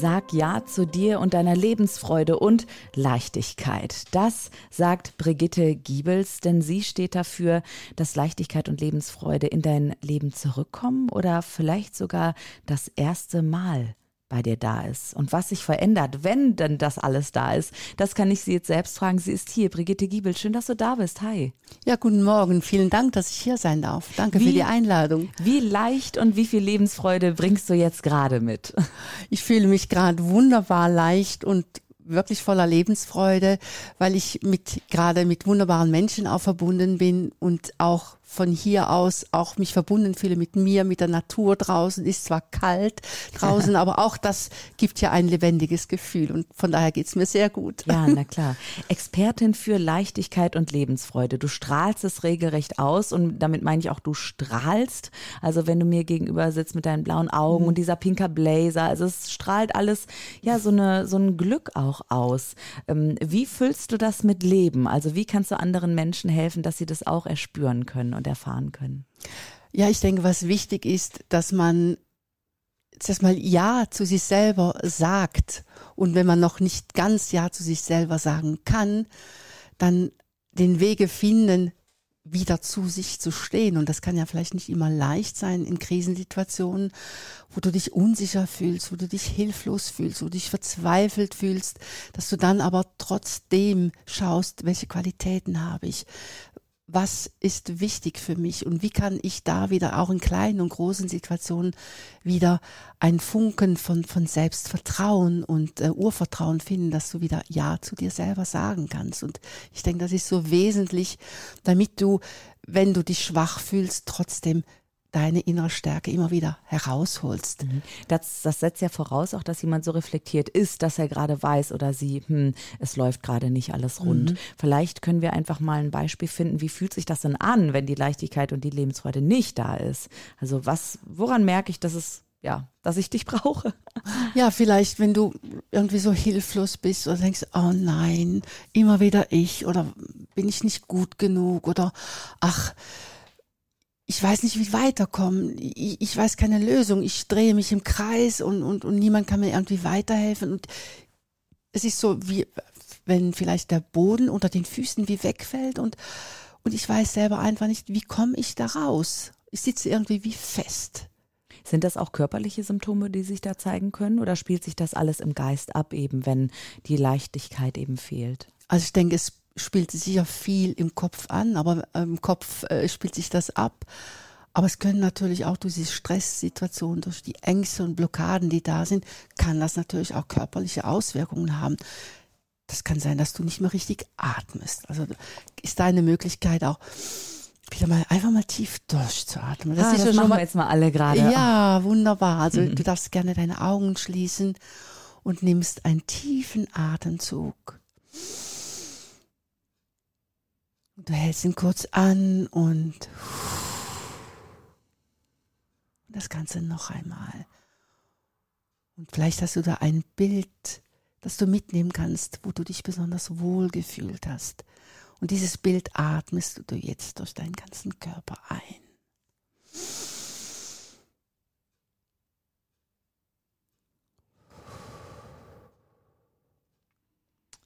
Sag Ja zu dir und deiner Lebensfreude und Leichtigkeit. Das sagt Brigitte Giebels, denn sie steht dafür, dass Leichtigkeit und Lebensfreude in dein Leben zurückkommen oder vielleicht sogar das erste Mal bei dir da ist und was sich verändert, wenn denn das alles da ist. Das kann ich Sie jetzt selbst fragen. Sie ist hier, Brigitte Giebel. Schön, dass du da bist. Hi. Ja, guten Morgen. Vielen Dank, dass ich hier sein darf. Danke wie, für die Einladung. Wie leicht und wie viel Lebensfreude bringst du jetzt gerade mit? Ich fühle mich gerade wunderbar leicht und wirklich voller Lebensfreude, weil ich mit gerade mit wunderbaren Menschen auch verbunden bin und auch von hier aus auch mich verbunden fühle mit mir, mit der Natur draußen. Ist zwar kalt draußen, aber auch das gibt ja ein lebendiges Gefühl und von daher geht's mir sehr gut. Ja, na klar. Expertin für Leichtigkeit und Lebensfreude. Du strahlst es regelrecht aus und damit meine ich auch, du strahlst. Also wenn du mir gegenüber sitzt mit deinen blauen Augen mhm. und dieser pinker Blazer, also es strahlt alles ja so eine so ein Glück auch aus. Ähm, wie füllst du das mit Leben? Also wie kannst du anderen Menschen helfen, dass sie das auch erspüren können? und erfahren können? Ja, ich denke, was wichtig ist, dass man zuerst mal Ja zu sich selber sagt. Und wenn man noch nicht ganz Ja zu sich selber sagen kann, dann den Wege finden, wieder zu sich zu stehen. Und das kann ja vielleicht nicht immer leicht sein in Krisensituationen, wo du dich unsicher fühlst, wo du dich hilflos fühlst, wo du dich verzweifelt fühlst, dass du dann aber trotzdem schaust, welche Qualitäten habe ich, was ist wichtig für mich und wie kann ich da wieder auch in kleinen und großen Situationen wieder ein Funken von, von Selbstvertrauen und äh, Urvertrauen finden, dass du wieder Ja zu dir selber sagen kannst. Und ich denke, das ist so wesentlich, damit du, wenn du dich schwach fühlst, trotzdem deine innere Stärke immer wieder herausholst. Mhm. Das, das setzt ja voraus auch, dass jemand so reflektiert ist, dass er gerade weiß oder sie, hm, es läuft gerade nicht alles rund. Mhm. Vielleicht können wir einfach mal ein Beispiel finden, wie fühlt sich das denn an, wenn die Leichtigkeit und die Lebensfreude nicht da ist? Also was, woran merke ich, dass es ja, dass ich dich brauche. Ja, vielleicht, wenn du irgendwie so hilflos bist oder denkst, oh nein, immer wieder ich oder bin ich nicht gut genug oder ach, ich weiß nicht, wie weiterkommen. Ich, ich weiß keine Lösung. Ich drehe mich im Kreis und, und, und niemand kann mir irgendwie weiterhelfen. Und es ist so, wie wenn vielleicht der Boden unter den Füßen wie wegfällt und, und ich weiß selber einfach nicht, wie komme ich da raus. Ich sitze irgendwie wie fest. Sind das auch körperliche Symptome, die sich da zeigen können oder spielt sich das alles im Geist ab, eben wenn die Leichtigkeit eben fehlt? Also ich denke, es spielt sich ja viel im Kopf an, aber im Kopf äh, spielt sich das ab. Aber es können natürlich auch durch diese Stresssituationen, durch die Ängste und Blockaden, die da sind, kann das natürlich auch körperliche Auswirkungen haben. Das kann sein, dass du nicht mehr richtig atmest. Also ist da eine Möglichkeit auch, wieder mal einfach mal tief durchzuatmen. Das, ah, ist das machen wir jetzt mal alle gerade. Ja, wunderbar. Also mhm. du darfst gerne deine Augen schließen und nimmst einen tiefen Atemzug. Du hältst ihn kurz an und das Ganze noch einmal. Und vielleicht hast du da ein Bild, das du mitnehmen kannst, wo du dich besonders wohl gefühlt hast. Und dieses Bild atmest du jetzt durch deinen ganzen Körper ein.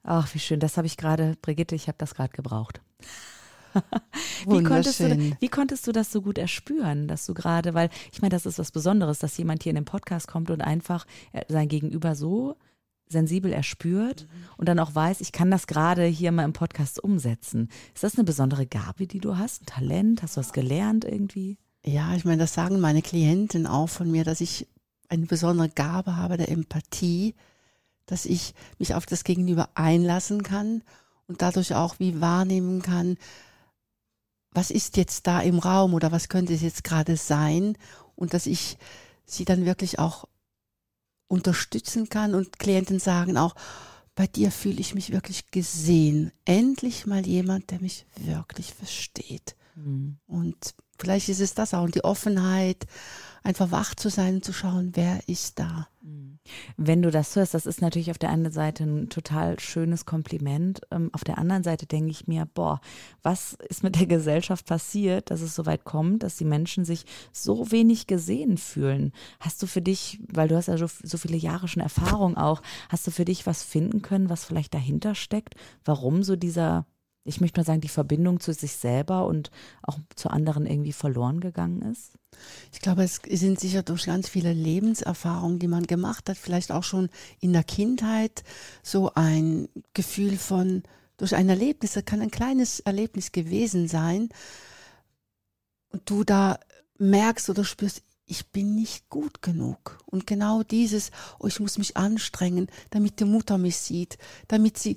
Ach, wie schön. Das habe ich gerade, Brigitte, ich habe das gerade gebraucht. wie, konntest du, wie konntest du das so gut erspüren, dass du gerade, weil ich meine, das ist was Besonderes, dass jemand hier in den Podcast kommt und einfach äh, sein Gegenüber so sensibel erspürt mhm. und dann auch weiß, ich kann das gerade hier mal im Podcast umsetzen. Ist das eine besondere Gabe, die du hast? Ein Talent? Hast du das gelernt irgendwie? Ja, ich meine, das sagen meine Klienten auch von mir, dass ich eine besondere Gabe habe der Empathie, dass ich mich auf das Gegenüber einlassen kann und dadurch auch wie wahrnehmen kann, was ist jetzt da im Raum oder was könnte es jetzt gerade sein und dass ich sie dann wirklich auch unterstützen kann und Klienten sagen auch, bei dir fühle ich mich wirklich gesehen. Endlich mal jemand, der mich wirklich versteht. Mhm. Und vielleicht ist es das auch und die Offenheit, einfach wach zu sein und zu schauen, wer ist da. Mhm. Wenn du das hörst, das ist natürlich auf der einen Seite ein total schönes Kompliment. Ähm, auf der anderen Seite denke ich mir, boah, was ist mit der Gesellschaft passiert, dass es so weit kommt, dass die Menschen sich so wenig gesehen fühlen? Hast du für dich, weil du hast ja so, so viele Jahre schon Erfahrung auch, hast du für dich was finden können, was vielleicht dahinter steckt? Warum so dieser ich möchte mal sagen, die Verbindung zu sich selber und auch zu anderen irgendwie verloren gegangen ist? Ich glaube, es sind sicher durch ganz viele Lebenserfahrungen, die man gemacht hat, vielleicht auch schon in der Kindheit, so ein Gefühl von, durch ein Erlebnis, das kann ein kleines Erlebnis gewesen sein, und du da merkst oder spürst, ich bin nicht gut genug. Und genau dieses, oh, ich muss mich anstrengen, damit die Mutter mich sieht, damit sie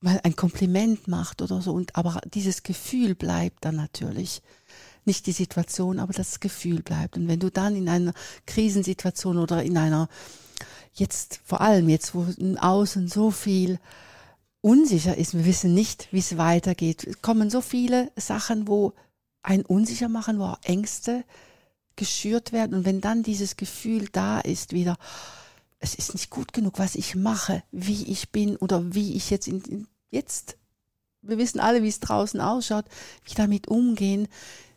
mal ein Kompliment macht oder so. Und aber dieses Gefühl bleibt dann natürlich. Nicht die Situation, aber das Gefühl bleibt. Und wenn du dann in einer Krisensituation oder in einer, jetzt vor allem jetzt, wo außen so viel unsicher ist, wir wissen nicht, wie es weitergeht, kommen so viele Sachen, wo ein unsicher machen, wo Ängste geschürt werden. Und wenn dann dieses Gefühl da ist, wieder, es ist nicht gut genug, was ich mache, wie ich bin oder wie ich jetzt in, in jetzt, wir wissen alle, wie es draußen ausschaut, wie damit umgehen,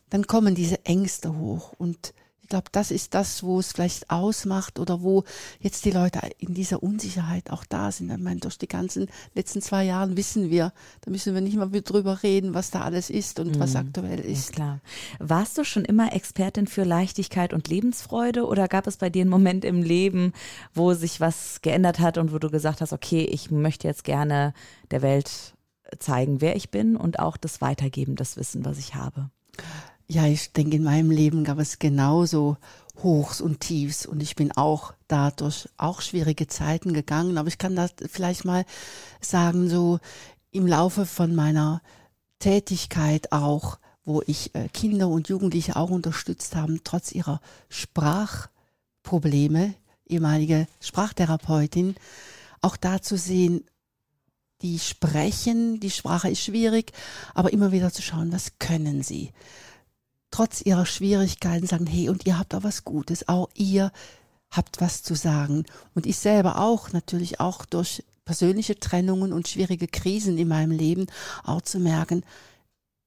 dann kommen diese Ängste hoch und ich glaube, das ist das, wo es vielleicht ausmacht oder wo jetzt die Leute in dieser Unsicherheit auch da sind. Ich meine, durch die ganzen letzten zwei Jahre wissen wir, da müssen wir nicht mal wieder drüber reden, was da alles ist und mhm. was aktuell ist. Ja, klar. Warst du schon immer Expertin für Leichtigkeit und Lebensfreude oder gab es bei dir einen Moment im Leben, wo sich was geändert hat und wo du gesagt hast, okay, ich möchte jetzt gerne der Welt zeigen, wer ich bin und auch das weitergeben, das Wissen, was ich habe? Ja, ich denke, in meinem Leben gab es genauso Hochs und Tiefs und ich bin auch dadurch auch schwierige Zeiten gegangen. Aber ich kann das vielleicht mal sagen, so im Laufe von meiner Tätigkeit auch, wo ich äh, Kinder und Jugendliche auch unterstützt haben, trotz ihrer Sprachprobleme, ehemalige Sprachtherapeutin, auch da zu sehen, die sprechen, die Sprache ist schwierig, aber immer wieder zu schauen, was können sie trotz ihrer Schwierigkeiten sagen, hey, und ihr habt auch was Gutes, auch ihr habt was zu sagen. Und ich selber auch, natürlich auch durch persönliche Trennungen und schwierige Krisen in meinem Leben, auch zu merken,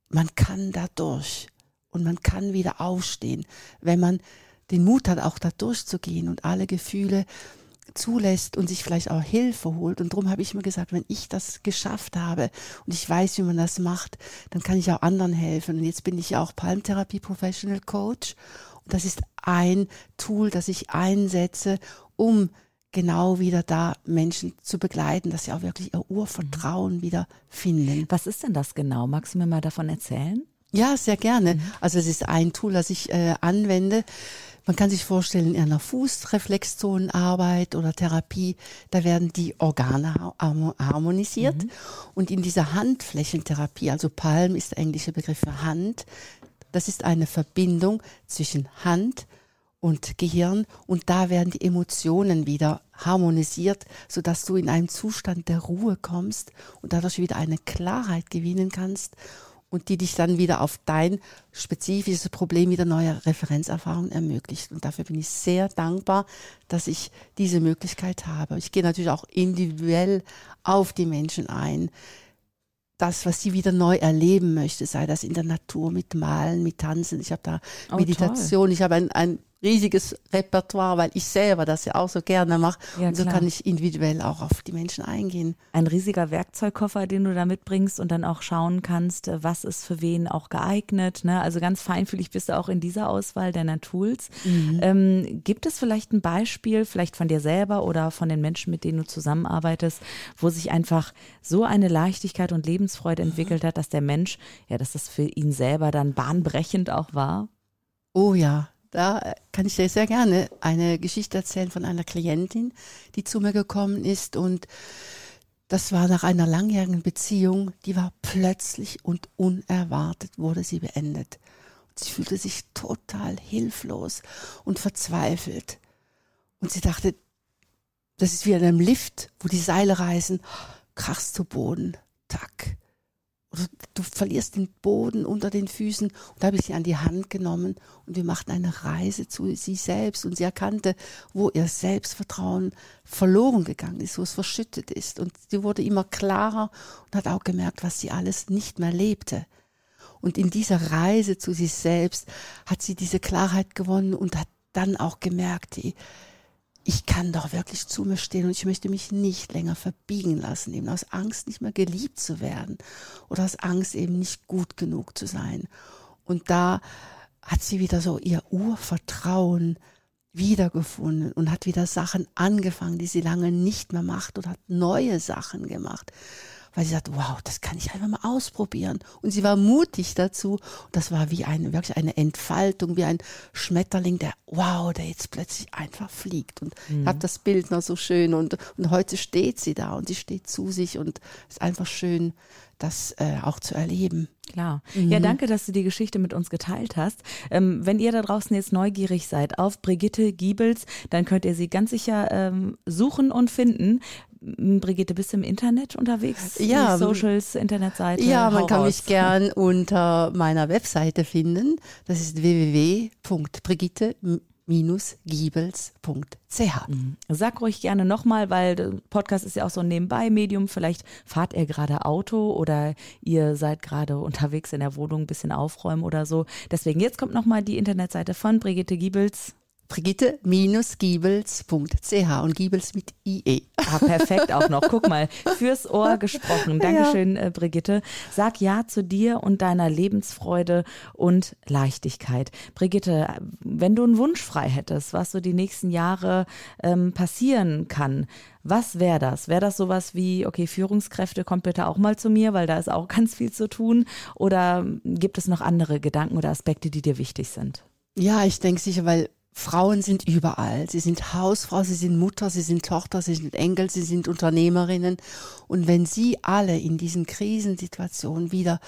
man kann da durch und man kann wieder aufstehen, wenn man den Mut hat, auch da durchzugehen und alle Gefühle zulässt und sich vielleicht auch Hilfe holt. Und darum habe ich mir gesagt, wenn ich das geschafft habe und ich weiß, wie man das macht, dann kann ich auch anderen helfen. Und jetzt bin ich ja auch Palmtherapie Professional Coach. Und das ist ein Tool, das ich einsetze, um genau wieder da Menschen zu begleiten, dass sie auch wirklich ihr Urvertrauen wieder finden. Was ist denn das genau? Magst du mir mal davon erzählen? Ja, sehr gerne. Mhm. Also es ist ein Tool, das ich äh, anwende. Man kann sich vorstellen, in einer Fußreflexzonenarbeit oder Therapie, da werden die Organe harmonisiert. Mhm. Und in dieser Handflächentherapie, also Palm ist der englische Begriff für Hand, das ist eine Verbindung zwischen Hand und Gehirn und da werden die Emotionen wieder harmonisiert, sodass du in einen Zustand der Ruhe kommst und dadurch wieder eine Klarheit gewinnen kannst und die dich dann wieder auf dein spezifisches Problem wieder neue Referenzerfahrungen ermöglicht. Und dafür bin ich sehr dankbar, dass ich diese Möglichkeit habe. Ich gehe natürlich auch individuell auf die Menschen ein. Das, was sie wieder neu erleben möchte, sei das in der Natur mit Malen, mit Tanzen. Ich habe da oh, Meditation, toll. ich habe ein, ein riesiges Repertoire, weil ich selber das ja auch so gerne mache. Ja, und so kann ich individuell auch auf die Menschen eingehen. Ein riesiger Werkzeugkoffer, den du da mitbringst und dann auch schauen kannst, was ist für wen auch geeignet. Ne? Also ganz feinfühlig bist du auch in dieser Auswahl deiner Tools. Mhm. Ähm, gibt es vielleicht ein Beispiel, vielleicht von dir selber oder von den Menschen, mit denen du zusammenarbeitest, wo sich einfach so eine Leichtigkeit und Lebensfreude entwickelt hat, dass der Mensch, ja, dass das für ihn selber dann bahnbrechend auch war? Oh ja, da kann ich dir sehr gerne eine Geschichte erzählen von einer Klientin, die zu mir gekommen ist und das war nach einer langjährigen Beziehung, die war plötzlich und unerwartet wurde sie beendet. Sie fühlte sich total hilflos und verzweifelt. Und sie dachte, das ist wie in einem Lift, wo die Seile reißen, krachst zu Boden, tack. Du verlierst den Boden unter den Füßen. Und da habe ich sie an die Hand genommen und wir machten eine Reise zu sie selbst und sie erkannte, wo ihr Selbstvertrauen verloren gegangen ist, wo es verschüttet ist. Und sie wurde immer klarer und hat auch gemerkt, was sie alles nicht mehr lebte. Und in dieser Reise zu sich selbst hat sie diese Klarheit gewonnen und hat dann auch gemerkt, die, ich kann doch wirklich zu mir stehen und ich möchte mich nicht länger verbiegen lassen, eben aus Angst nicht mehr geliebt zu werden oder aus Angst eben nicht gut genug zu sein. Und da hat sie wieder so ihr Urvertrauen wiedergefunden und hat wieder Sachen angefangen, die sie lange nicht mehr macht und hat neue Sachen gemacht weil sie sagt, wow, das kann ich einfach mal ausprobieren. Und sie war mutig dazu. Und das war wie eine, wirklich eine Entfaltung, wie ein Schmetterling, der, wow, der jetzt plötzlich einfach fliegt. Und mhm. hat das Bild noch so schön. Und, und heute steht sie da und sie steht zu sich und ist einfach schön, das äh, auch zu erleben. Klar. Mhm. Ja, danke, dass du die Geschichte mit uns geteilt hast. Ähm, wenn ihr da draußen jetzt neugierig seid auf Brigitte Giebels, dann könnt ihr sie ganz sicher ähm, suchen und finden. Brigitte, bist du im Internet unterwegs? Ja. Socials, Internetseite? Ja, man kann mich gern unter meiner Webseite finden. Das ist www.brigitte giebels.ch. Mhm. Sag ruhig gerne nochmal, weil Podcast ist ja auch so ein Nebenbei-Medium. Vielleicht fahrt ihr gerade Auto oder ihr seid gerade unterwegs in der Wohnung ein bisschen aufräumen oder so. Deswegen jetzt kommt nochmal die Internetseite von Brigitte Giebels. Brigitte-Giebels.ch und Giebels mit IE. Ah, perfekt auch noch. Guck mal, fürs Ohr gesprochen. Dankeschön, ja. Äh, Brigitte. Sag Ja zu dir und deiner Lebensfreude und Leichtigkeit. Brigitte, wenn du einen Wunsch frei hättest, was so die nächsten Jahre ähm, passieren kann, was wäre das? Wäre das sowas wie, okay, Führungskräfte, kommt bitte auch mal zu mir, weil da ist auch ganz viel zu tun? Oder gibt es noch andere Gedanken oder Aspekte, die dir wichtig sind? Ja, ich denke sicher, weil Frauen sind überall. Sie sind Hausfrau, sie sind Mutter, sie sind Tochter, sie sind Enkel, sie sind Unternehmerinnen. Und wenn sie alle in diesen Krisensituationen wieder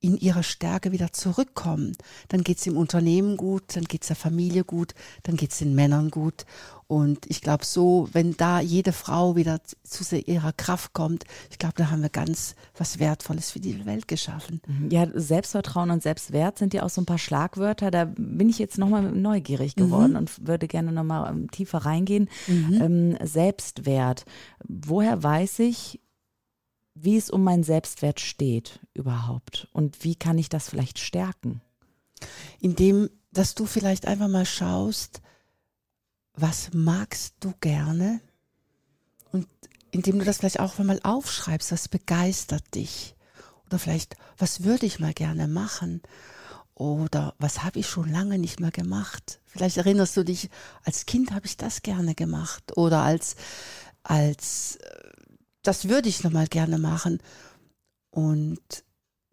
in ihre Stärke wieder zurückkommen, dann geht's dem Unternehmen gut, dann geht's der Familie gut, dann geht's den Männern gut. Und ich glaube, so, wenn da jede Frau wieder zu ihrer Kraft kommt, ich glaube, da haben wir ganz was Wertvolles für die Welt geschaffen. Mhm. Ja, Selbstvertrauen und Selbstwert sind ja auch so ein paar Schlagwörter. Da bin ich jetzt nochmal neugierig mhm. geworden mhm. und würde gerne nochmal ähm, tiefer reingehen. Mhm. Ähm, Selbstwert. Woher weiß ich, wie es um meinen Selbstwert steht überhaupt? Und wie kann ich das vielleicht stärken? Indem, dass du vielleicht einfach mal schaust, was magst du gerne? Und indem du das vielleicht auch mal aufschreibst, was begeistert dich? Oder vielleicht, was würde ich mal gerne machen? Oder was habe ich schon lange nicht mehr gemacht? Vielleicht erinnerst du dich, als Kind habe ich das gerne gemacht. Oder als, als, äh, das würde ich noch mal gerne machen. Und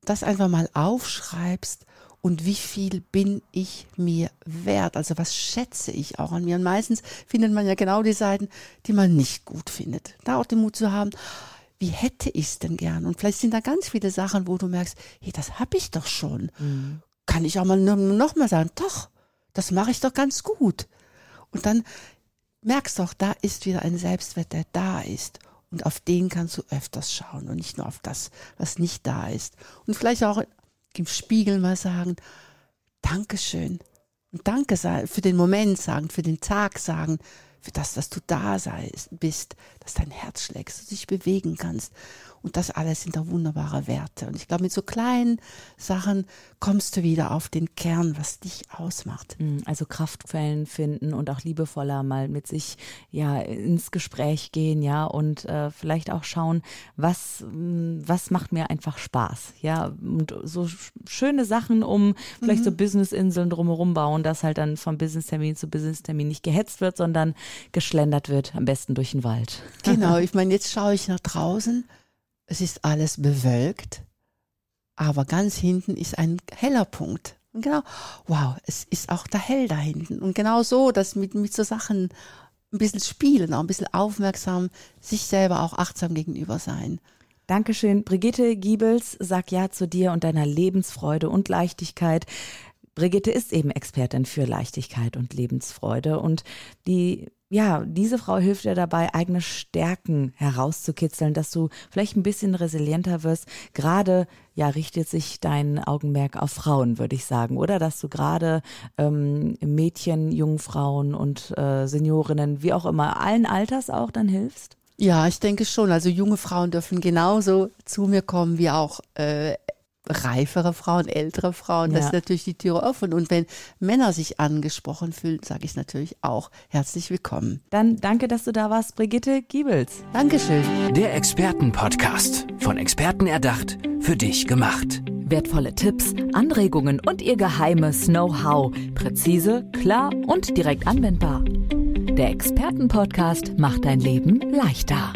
das einfach mal aufschreibst und wie viel bin ich mir wert? Also was schätze ich auch an mir? Und meistens findet man ja genau die Seiten, die man nicht gut findet. Da auch den Mut zu haben, wie hätte ich es denn gern? Und vielleicht sind da ganz viele Sachen, wo du merkst, hey, das habe ich doch schon. Mhm. Kann ich auch mal noch mal sagen, doch, das mache ich doch ganz gut. Und dann merkst du auch, da ist wieder ein Selbstwert, der da ist. Und auf den kannst du öfters schauen und nicht nur auf das, was nicht da ist. Und vielleicht auch im Spiegel mal sagen, Dankeschön. Und danke für den Moment sagen, für den Tag sagen, für das, dass du da seist, bist, dass dein Herz schlägt, dass du dich bewegen kannst. Und das alles sind da wunderbare Werte. Und ich glaube, mit so kleinen Sachen kommst du wieder auf den Kern, was dich ausmacht. Mm, also Kraftquellen finden und auch liebevoller mal mit sich ja ins Gespräch gehen, ja, und äh, vielleicht auch schauen, was, mm, was macht mir einfach Spaß, ja, und so schöne Sachen, um vielleicht mhm. so Businessinseln drumherum bauen, dass halt dann vom Businesstermin zu Businesstermin nicht gehetzt wird, sondern geschlendert wird, am besten durch den Wald. Genau, ich meine, jetzt schaue ich nach draußen es ist alles bewölkt, aber ganz hinten ist ein heller Punkt. Und genau, wow, es ist auch da hell da hinten. Und genau so, dass mit, mit so Sachen ein bisschen spielen, auch ein bisschen aufmerksam, sich selber auch achtsam gegenüber sein. Dankeschön. Brigitte Giebels, sag Ja zu dir und deiner Lebensfreude und Leichtigkeit. Brigitte ist eben Expertin für Leichtigkeit und Lebensfreude und die ja, diese Frau hilft dir dabei, eigene Stärken herauszukitzeln, dass du vielleicht ein bisschen resilienter wirst. Gerade, ja, richtet sich dein Augenmerk auf Frauen, würde ich sagen, oder? Dass du gerade ähm, Mädchen, Jungfrauen und äh, Seniorinnen, wie auch immer, allen Alters auch dann hilfst? Ja, ich denke schon. Also junge Frauen dürfen genauso zu mir kommen wie auch äh, reifere Frauen, ältere Frauen, ja. das ist natürlich die Türe offen. Und wenn Männer sich angesprochen fühlen, sage ich natürlich auch herzlich willkommen. Dann danke, dass du da warst, Brigitte Giebels. Dankeschön. Der Expertenpodcast, von Experten erdacht, für dich gemacht. Wertvolle Tipps, Anregungen und ihr geheimes Know-how. Präzise, klar und direkt anwendbar. Der Expertenpodcast macht dein Leben leichter.